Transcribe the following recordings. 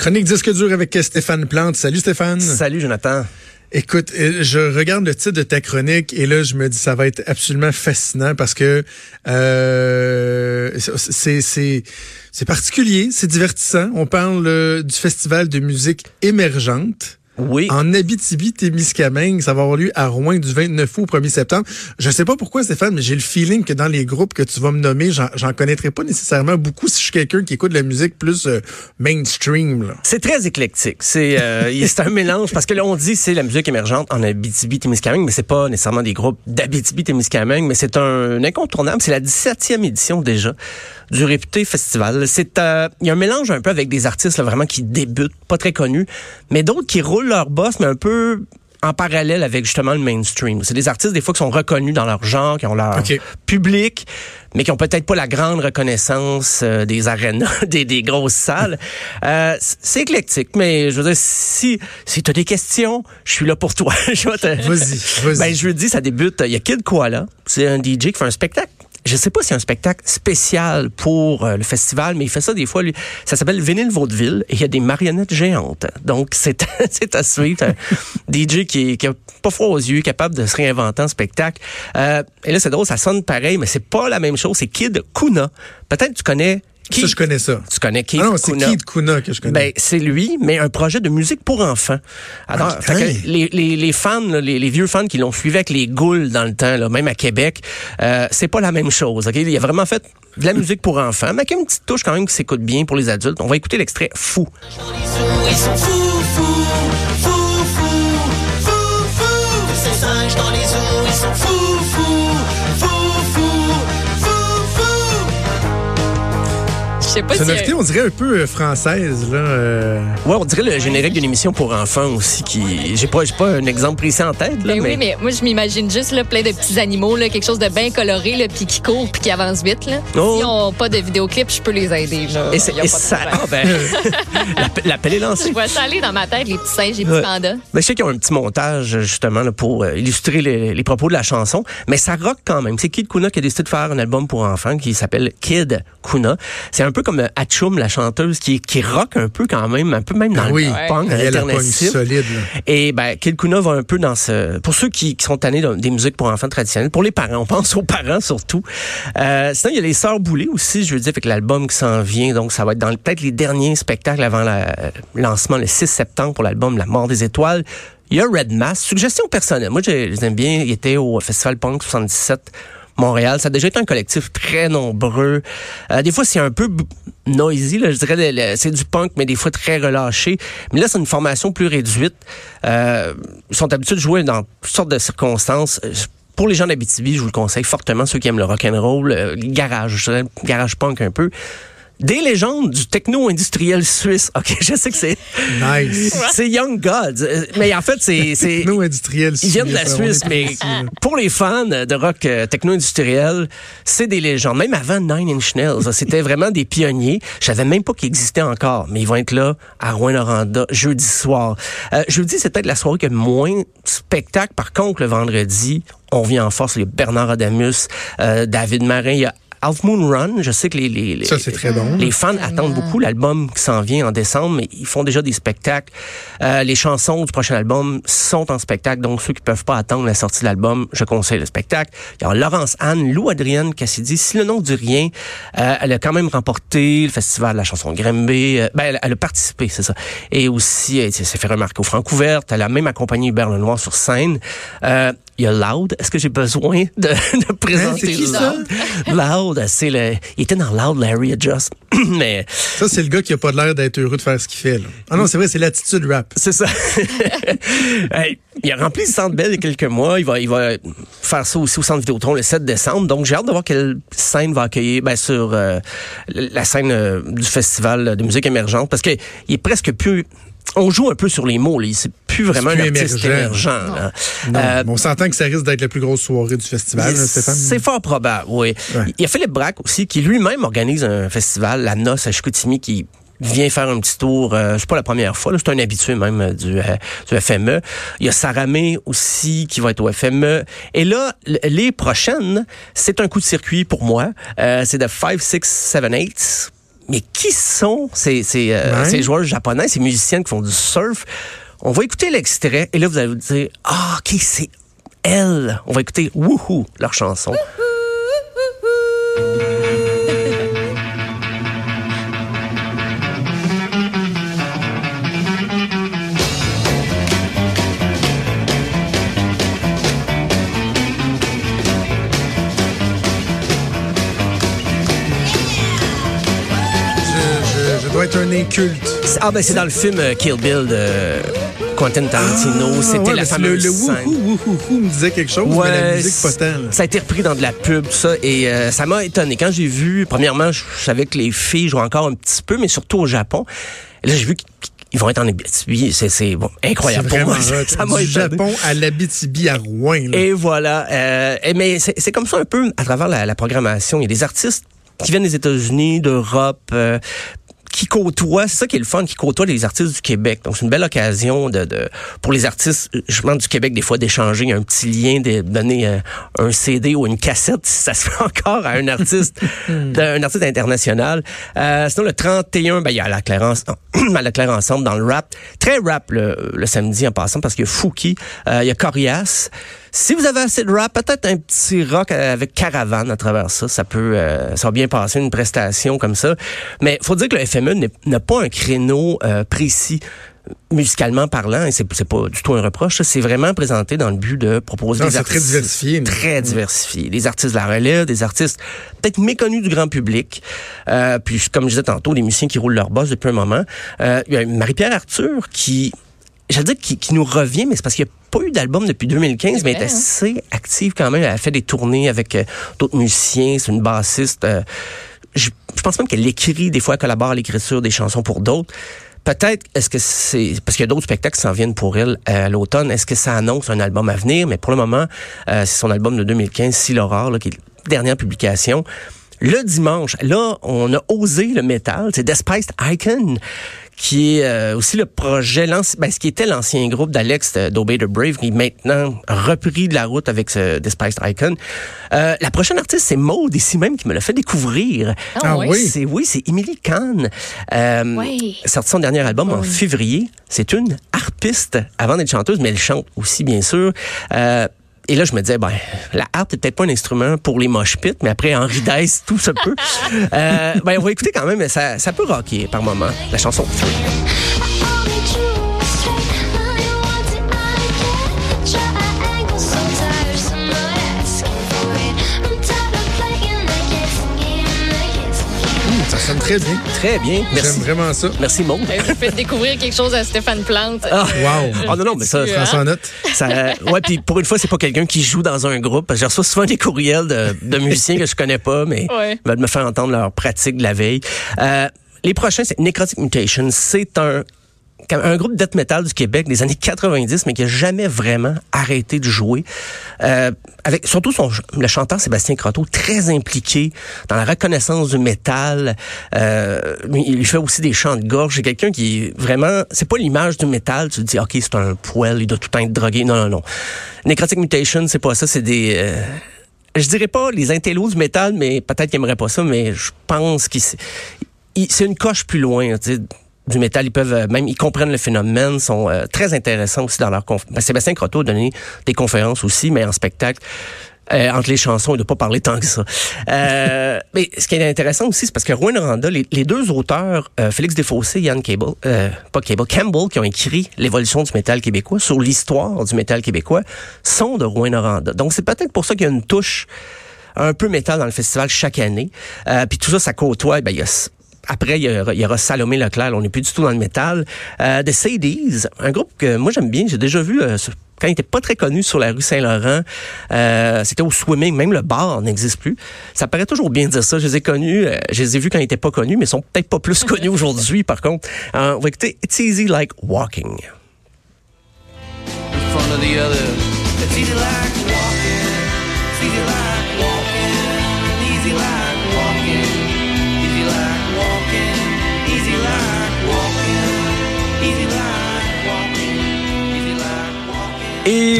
Chronique disque dur avec Stéphane Plante. Salut Stéphane. Salut Jonathan. Écoute, euh, je regarde le titre de ta chronique et là, je me dis ça va être absolument fascinant parce que euh, c'est c'est c'est particulier, c'est divertissant. On parle euh, du festival de musique émergente. Oui. En Abitibi-Témiscamingue, ça va avoir lieu à Rouen du 29 août au 1er septembre. Je sais pas pourquoi, Stéphane, mais j'ai le feeling que dans les groupes que tu vas me nommer, j'en connaîtrais pas nécessairement beaucoup si je suis quelqu'un qui écoute de la musique plus euh, mainstream. C'est très éclectique. C'est euh, c'est un mélange parce que là on dit c'est la musique émergente en Abitibi-Témiscamingue, mais c'est pas nécessairement des groupes d'Abitibi-Témiscamingue, mais c'est un incontournable. C'est la 17e édition déjà du réputé festival. C'est euh, il y a un mélange un peu avec des artistes là, vraiment qui débutent, pas très connus, mais d'autres qui roulent leur boss, mais un peu en parallèle avec justement le mainstream. C'est des artistes des fois qui sont reconnus dans leur genre, qui ont leur public, mais qui ont peut-être pas la grande reconnaissance euh, des arénas, des, des grosses salles. Euh, c'est éclectique, mais je veux dire, si si tu as des questions, je suis là pour toi. Vas-y, vas-y. Ben, je veux dire, ça débute, il y a Kid Koala, c'est un DJ qui fait un spectacle je sais pas si c'est un spectacle spécial pour euh, le festival, mais il fait ça des fois. Lui, ça s'appelle Vinyl Vaudeville et il y a des marionnettes géantes. Donc, c'est à suivre. Un DJ qui, qui a pas froid aux yeux, capable de se réinventer en spectacle. Euh, et là, c'est drôle, ça sonne pareil, mais c'est pas la même chose. C'est Kid Kuna. Peut-être tu connais ça, je connais ça. Tu connais Keith ah non, c'est Keith Kuna que je connais. Ben, c'est lui, mais un projet de musique pour enfants. Alors, ah, les, les, les, fans, les, les, vieux fans qui l'ont suivi avec les goules dans le temps, là, même à Québec, euh, c'est pas la même chose. Okay? Il a vraiment fait de la musique pour enfants, mais avec une petite touche quand même qui s'écoute bien pour les adultes. On va écouter l'extrait Fou. Ils sont fous, fous, fous, sais pas si. on dirait un peu euh, française, là. Euh. Ouais, on dirait le générique d'une émission pour enfants aussi qui. J'ai pas, pas un exemple précis en tête, là. Ben mais, oui, mais moi, je m'imagine juste, là, plein de petits animaux, là, quelque chose de bien coloré, là, puis qui court, puis qui avance vite, là. Oh. S'ils n'ont pas de vidéoclip, je peux les aider, là. Et, et ça. Ah, ben. L'appel est lancé. Je vois ça aller dans ma tête, les petits singes, les petits pandas. Ben, je sais qu'ils ont un petit montage, justement, là, pour euh, illustrer les, les, propos de la chanson, mais ça rock quand même. C'est Kid Kuna qui a décidé de faire un album pour enfants qui s'appelle Kid Kuna. C'est un peu comme Atchoum, la chanteuse, qui, qui rock un peu quand même, un peu même dans oui, le punk elle alternatif. solide. Et ben, Kid Kuna va un peu dans ce... Pour ceux qui, qui sont tannés des musiques pour enfants traditionnelles, pour les parents, on pense aux parents surtout. Euh, sinon, il y a les Sœurs Boulées aussi, je veux dire, avec l'album qui s'en vient. Donc, ça va être dans peut-être les derniers spectacles avant le lancement le 6 septembre pour l'album La Mort des Étoiles. Il y a Red Mass. Suggestion personnelle. Moi, je les aime bien. Il était au Festival Punk 77 Montréal. Ça a déjà été un collectif très nombreux. Euh, des fois, c'est un peu noisy, là, je dirais, c'est du punk, mais des fois très relâché. Mais là, c'est une formation plus réduite. Euh, ils sont habitués de jouer dans toutes sortes de circonstances. Pour les gens d'Abitibi, je vous le conseille fortement, ceux qui aiment le rock and roll, euh, garage, garage punk un peu des légendes du techno-industriel suisse. OK, je sais que c'est... Nice. c'est Young Gods. Mais en fait, c'est... Techno-industriel Ils viennent de la Suisse, mais pour les fans de rock euh, techno-industriel, c'est des légendes. Même avant Nine Inch Nails, c'était vraiment des pionniers. Je savais même pas qu'ils existaient encore, mais ils vont être là à Rouen-Noranda jeudi soir. Euh, jeudi, c'est peut-être la soirée qui a moins de spectacles. Par contre, le vendredi, on vient en force. Il y a Bernard Adamus, euh, David Marin, il y a Half Moon Run, je sais que les, les, les, Ça, très bon. les fans attendent beaucoup l'album qui s'en vient en décembre, mais ils font déjà des spectacles. Euh, les chansons du prochain album sont en spectacle, donc ceux qui peuvent pas attendre la sortie de l'album, je conseille le spectacle. Il y a Laurence Anne, Lou Adrienne Cassidy, si le nom du rien, euh, elle a quand même remporté le festival de la chanson Grimby. Euh, ben, elle, a participé, c'est ça. Et aussi, elle s'est fait remarquer au Francouverte. Elle a même accompagné Hubert Lenoir sur scène. Euh, il y a Loud. Est-ce que j'ai besoin de, de présenter hein, Loud? Loud, c'est le, il était dans Loud Larry Adjust. Mais. Ça, c'est le gars qui a pas l'air d'être heureux de faire ce qu'il fait, là. Ah non, c'est vrai, c'est l'attitude rap. C'est ça. il a rempli le Centre Bell il y a quelques mois. Il va, il va faire ça aussi au Centre Vidéotron le 7 décembre. Donc, j'ai hâte de voir quelle scène va accueillir, ben, sur euh, la scène euh, du festival de musique émergente parce qu'il est presque plus on joue un peu sur les mots. C'est plus vraiment un artiste émergent. Euh, on s'entend que ça risque d'être la plus grosse soirée du festival, Stéphane. C'est fort probable, oui. Il y a Philippe Braque aussi, qui lui-même organise un festival, la Noce à Chicoutimi, qui vient faire un petit tour. Euh, c'est pas la première fois, c'est un habitué même euh, du, du FME. Il y a Saramé aussi qui va être au FME. Et là, les prochaines, c'est un coup de circuit pour moi. c'est de 5, 6, 7, 8 mais qui sont ces, ces, euh, ces joueurs japonais, ces musiciens qui font du surf? On va écouter l'extrait et là, vous allez vous dire, ah, OK, c'est elle? On va écouter Woohoo, leur chanson. Doit être un inculte. Ah ben c'est dans le film euh, Kill Bill de Quentin Tarantino. Ah, C'était la fameuse le, le wouhou, wouhou, me disait quelque chose, mais la musique pas tant. Ça a été repris dans de la pub, tout ça, et euh, ça m'a étonné. Quand j'ai vu, premièrement, je savais que les filles jouent encore un petit peu, mais surtout au Japon. Et là, j'ai vu qu'ils vont être en Abitibi. C'est bon, incroyable pour moi. Ça m'a Japon à l'Abitibi à Rouen. Là. Et voilà. Euh, mais c'est comme ça un peu à travers la, la, programmation. Il y a des artistes qui viennent des États-Unis, d'Europe, euh, qui côtoie, c'est ça qui est le fun, qui côtoie les artistes du Québec. Donc c'est une belle occasion de, de pour les artistes justement du Québec des fois d'échanger un petit lien, de donner un, euh, un, CD ou une cassette si ça se fait encore à un artiste, un artiste international. Euh, sinon le 31, ben il y a la Claire, à la Claire ensemble dans le rap, très rap le, le samedi en passant parce qu'il y a Fouki, euh, il y a Corias. Si vous avez assez de rap, peut-être un petit rock avec caravane à travers ça, ça peut, euh, ça va bien passer une prestation comme ça. Mais faut dire que le FME n'a pas un créneau euh, précis musicalement parlant, et c'est pas du tout un reproche, c'est vraiment présenté dans le but de proposer des artistes très diversifié, très diversifiés, des artistes de la relève, des artistes peut-être méconnus du grand public, euh, puis comme je disais tantôt, des musiciens qui roulent leur boss depuis un moment. Euh, il y a Marie-Pierre Arthur qui j'allais dire qui, qui, nous revient, mais c'est parce qu'il n'y a pas eu d'album depuis 2015, mais elle est hein? assez active quand même. Elle a fait des tournées avec euh, d'autres musiciens. C'est une bassiste. Euh, je, je, pense même qu'elle écrit, des fois, elle collabore à l'écriture des chansons pour d'autres. Peut-être, est-ce que c'est parce qu'il y a d'autres spectacles qui s'en viennent pour elle euh, à l'automne. Est-ce que ça annonce un album à venir? Mais pour le moment, c'est son album de 2015, Si l'aurore, qui est la dernière publication. Le dimanche, là, on a osé le métal. C'est Despised Icon qui est euh, aussi le projet, ben, ce qui était l'ancien groupe d'Alex euh, d'Obey the Brave, qui est maintenant repris de la route avec ce Despised Icon. Euh, la prochaine artiste, c'est Maud, ici même, qui me l'a fait découvrir. Ah, ah oui? C'est, oui, c'est Emily Kahn. Euh, oui. Sorti son dernier album en février. C'est une harpiste avant d'être chanteuse, mais elle chante aussi, bien sûr. Euh, et là, je me disais, ben, la harpe n'est peut-être pas un instrument pour les mosh pits, mais après, Henri Dess, tout se peut. Euh, ben, on va écouter quand même, mais ça, ça peut rocker par moment, la chanson. Très bien. Très bien. Merci. J'aime vraiment ça. Merci, Maud. Vous faites découvrir quelque chose à Stéphane Plante. Ah, euh, wow. Oh, non, non, mais ça, ça s'en note. Ça, ouais, puis pour une fois, c'est pas quelqu'un qui joue dans un groupe. Je reçois souvent des courriels de, de musiciens que je connais pas, mais ouais. veulent me faire entendre leur pratique de la veille. Euh, les prochains, c'est Necrotic Mutation. C'est un un groupe death metal du Québec des années 90, mais qui a jamais vraiment arrêté de jouer. Euh, avec surtout son le chanteur Sébastien Croteau, très impliqué dans la reconnaissance du métal. Euh, il fait aussi des chants de gorge. C'est quelqu'un qui vraiment, c'est pas l'image du métal. Tu te dis, ok, c'est un poêle, il doit tout le temps être drogué. Non, non, non. Necrotic Mutation, c'est pas ça. C'est des euh, je dirais pas les intellos du métal, mais peut-être qu'ils aimeraient pas ça, mais je pense qu'il c'est une coche plus loin. Tu sais du métal, ils peuvent euh, même, ils comprennent le phénomène, sont euh, très intéressants aussi dans leur conférences. Ben, Sébastien Croteau a donné des conférences aussi, mais en spectacle. Euh, entre les chansons, il ne pas parler tant que ça. Euh, mais ce qui est intéressant aussi, c'est parce que Rouen Randa, les, les, deux auteurs, Félix Desfossés et Yann Cable, pas Cable, Campbell, qui ont écrit l'évolution du métal québécois sur l'histoire du métal québécois, sont de Rouen Randa. Donc c'est peut-être pour ça qu'il y a une touche un peu métal dans le festival chaque année. puis tout ça, ça côtoie, ben, il y a après, il y, aura, Salomé Leclerc. on n'est plus du tout dans le métal. Euh, The Sadies, un groupe que moi j'aime bien. J'ai déjà vu euh, quand il était pas très connu sur la rue Saint-Laurent. Euh, c'était au swimming. Même le bar n'existe plus. Ça paraît toujours bien dire ça. Je les ai connus. Euh, je les ai vus quand ils étaient pas connus, mais ils sont peut-être pas plus connus aujourd'hui, par contre. On va écouter It's Easy Like Walking. It's easy like C'est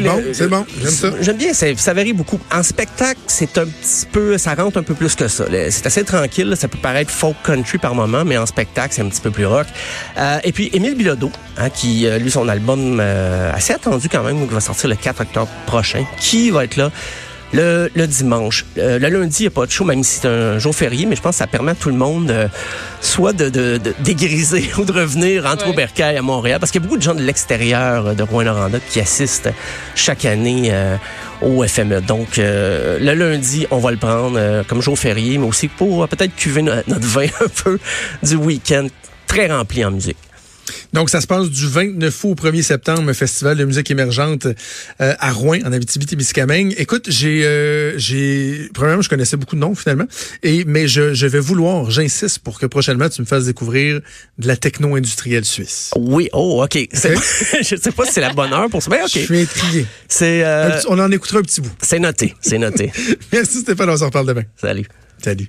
bon, c'est bon, j'aime ça. J'aime bien, ça, varie beaucoup. En spectacle, c'est un petit peu, ça rentre un peu plus que ça. C'est assez tranquille, ça peut paraître folk country par moment, mais en spectacle, c'est un petit peu plus rock. Euh, et puis, Émile Bilodeau, hein, qui, euh, lui, son album euh, assez attendu quand même, qui va sortir le 4 octobre prochain, qui va être là le, le dimanche. Euh, le lundi, il n'y a pas de show, même si c'est un jour férié, mais je pense que ça permet à tout le monde euh, soit de, de, de, dégriser ou de revenir entre ouais. à Montréal, parce qu'il y a beaucoup de gens de l'extérieur de Rouen-Noranda qui assistent chaque année euh, au FME. Donc, le lundi, on va le prendre comme jour férié, mais aussi pour peut-être cuver notre vin un peu du week-end très rempli en musique. Donc, ça se passe du 29 août au 1er septembre, Festival de musique émergente euh, à Rouen, en Abitibi-Témiscamingue. Écoute, j'ai, euh, j'ai, premièrement, je connaissais beaucoup de noms finalement, et mais je, je vais vouloir, j'insiste pour que prochainement tu me fasses découvrir de la techno industrielle suisse. Oui, oh, ok. je sais pas si c'est la bonne heure pour ça, mais ok. Je suis intrigué. C'est, euh, on en écoutera un petit bout. C'est noté, c'est noté. Merci Stéphane, on s'en reparle demain. Salut. Salut.